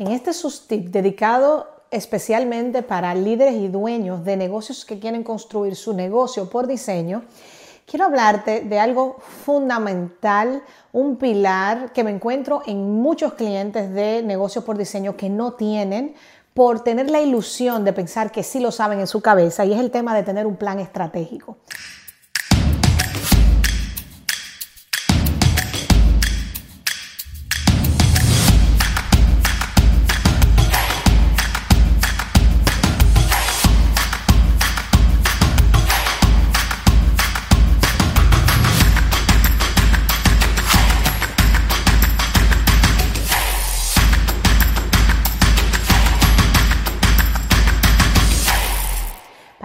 En este sustip dedicado especialmente para líderes y dueños de negocios que quieren construir su negocio por diseño, quiero hablarte de algo fundamental, un pilar que me encuentro en muchos clientes de negocios por diseño que no tienen por tener la ilusión de pensar que sí lo saben en su cabeza y es el tema de tener un plan estratégico.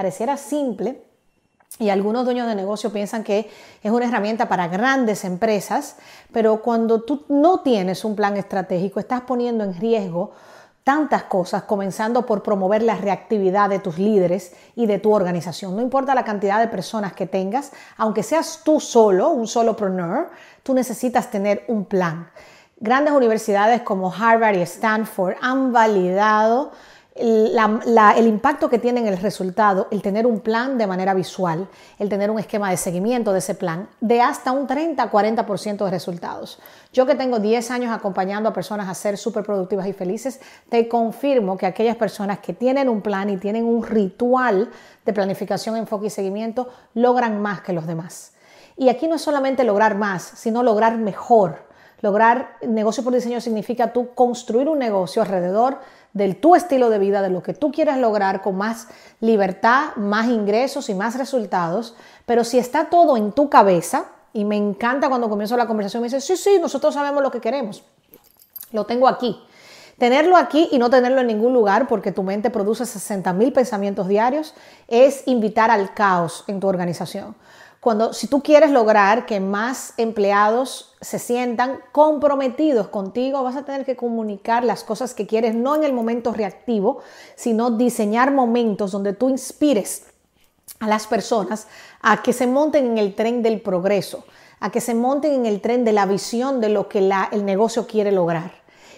Pareciera simple y algunos dueños de negocio piensan que es una herramienta para grandes empresas, pero cuando tú no tienes un plan estratégico, estás poniendo en riesgo tantas cosas, comenzando por promover la reactividad de tus líderes y de tu organización. No importa la cantidad de personas que tengas, aunque seas tú solo, un solopreneur, tú necesitas tener un plan. Grandes universidades como Harvard y Stanford han validado el impacto que tiene en el resultado, el tener un plan de manera visual, el tener un esquema de seguimiento de ese plan, de hasta un 30-40% de resultados. Yo que tengo 10 años acompañando a personas a ser súper productivas y felices, te confirmo que aquellas personas que tienen un plan y tienen un ritual de planificación, enfoque y seguimiento, logran más que los demás. Y aquí no es solamente lograr más, sino lograr mejor. Lograr negocio por diseño significa tú construir un negocio alrededor del tu estilo de vida, de lo que tú quieres lograr con más libertad, más ingresos y más resultados. Pero si está todo en tu cabeza, y me encanta cuando comienzo la conversación, me dice, sí, sí, nosotros sabemos lo que queremos. Lo tengo aquí. Tenerlo aquí y no tenerlo en ningún lugar porque tu mente produce 60 mil pensamientos diarios es invitar al caos en tu organización cuando si tú quieres lograr que más empleados se sientan comprometidos contigo, vas a tener que comunicar las cosas que quieres no en el momento reactivo, sino diseñar momentos donde tú inspires a las personas a que se monten en el tren del progreso, a que se monten en el tren de la visión de lo que el negocio quiere lograr.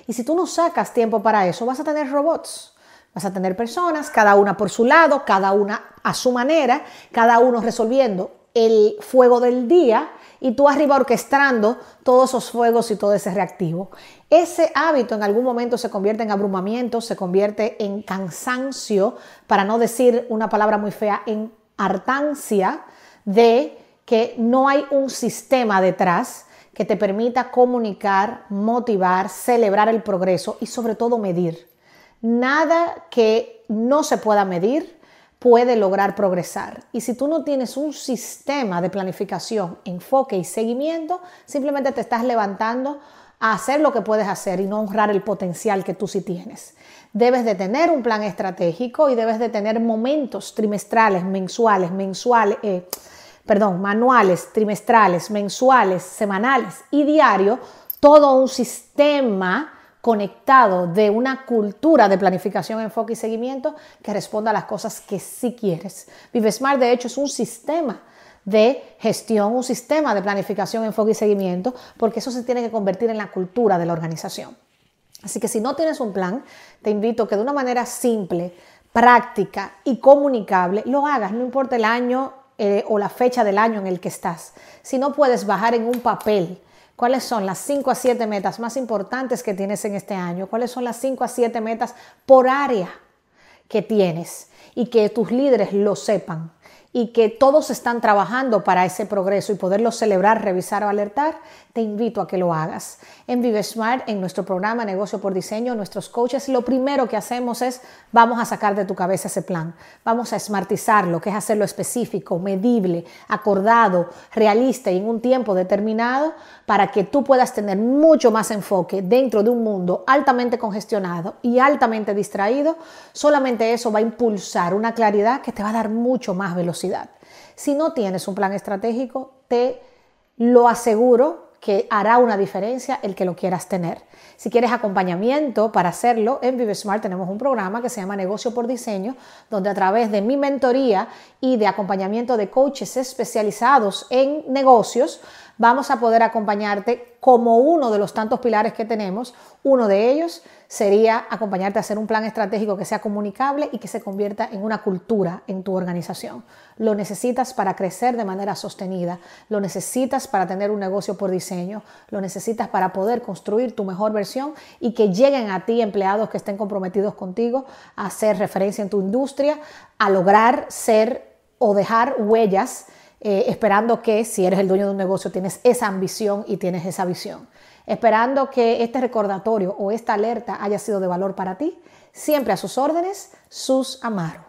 Y si tú no sacas tiempo para eso, vas a tener robots. Vas a tener personas, cada una por su lado, cada una a su manera, cada uno resolviendo el fuego del día y tú arriba orquestando todos esos fuegos y todo ese reactivo. Ese hábito en algún momento se convierte en abrumamiento, se convierte en cansancio, para no decir una palabra muy fea, en hartancia de que no hay un sistema detrás que te permita comunicar, motivar, celebrar el progreso y sobre todo medir. Nada que no se pueda medir puede lograr progresar. Y si tú no tienes un sistema de planificación, enfoque y seguimiento, simplemente te estás levantando a hacer lo que puedes hacer y no honrar el potencial que tú sí tienes. Debes de tener un plan estratégico y debes de tener momentos trimestrales, mensuales, mensuales, eh, perdón, manuales, trimestrales, mensuales, semanales y diario, todo un sistema conectado de una cultura de planificación, enfoque y seguimiento que responda a las cosas que sí quieres. ViveSmart, de hecho, es un sistema de gestión, un sistema de planificación, enfoque y seguimiento, porque eso se tiene que convertir en la cultura de la organización. Así que si no tienes un plan, te invito a que de una manera simple, práctica y comunicable lo hagas, no importa el año eh, o la fecha del año en el que estás. Si no puedes bajar en un papel ¿Cuáles son las 5 a 7 metas más importantes que tienes en este año? ¿Cuáles son las 5 a 7 metas por área que tienes? Y que tus líderes lo sepan y que todos están trabajando para ese progreso y poderlo celebrar, revisar o alertar, te invito a que lo hagas. En Vive Smart, en nuestro programa Negocio por Diseño, nuestros coaches, lo primero que hacemos es, vamos a sacar de tu cabeza ese plan, vamos a smartizarlo, que es hacerlo específico, medible, acordado, realista y en un tiempo determinado para que tú puedas tener mucho más enfoque dentro de un mundo altamente congestionado y altamente distraído. Solamente eso va a impulsar una claridad que te va a dar mucho más velocidad. Si no tienes un plan estratégico, te lo aseguro que hará una diferencia el que lo quieras tener. Si quieres acompañamiento para hacerlo, en ViveSmart tenemos un programa que se llama Negocio por Diseño, donde a través de mi mentoría y de acompañamiento de coaches especializados en negocios, vamos a poder acompañarte como uno de los tantos pilares que tenemos. Uno de ellos sería acompañarte a hacer un plan estratégico que sea comunicable y que se convierta en una cultura en tu organización. Lo necesitas para crecer de manera sostenida, lo necesitas para tener un negocio por diseño, lo necesitas para poder construir tu mejor versión y que lleguen a ti empleados que estén comprometidos contigo a hacer referencia en tu industria, a lograr ser o dejar huellas eh, esperando que si eres el dueño de un negocio tienes esa ambición y tienes esa visión esperando que este recordatorio o esta alerta haya sido de valor para ti. Siempre a sus órdenes, sus amaros.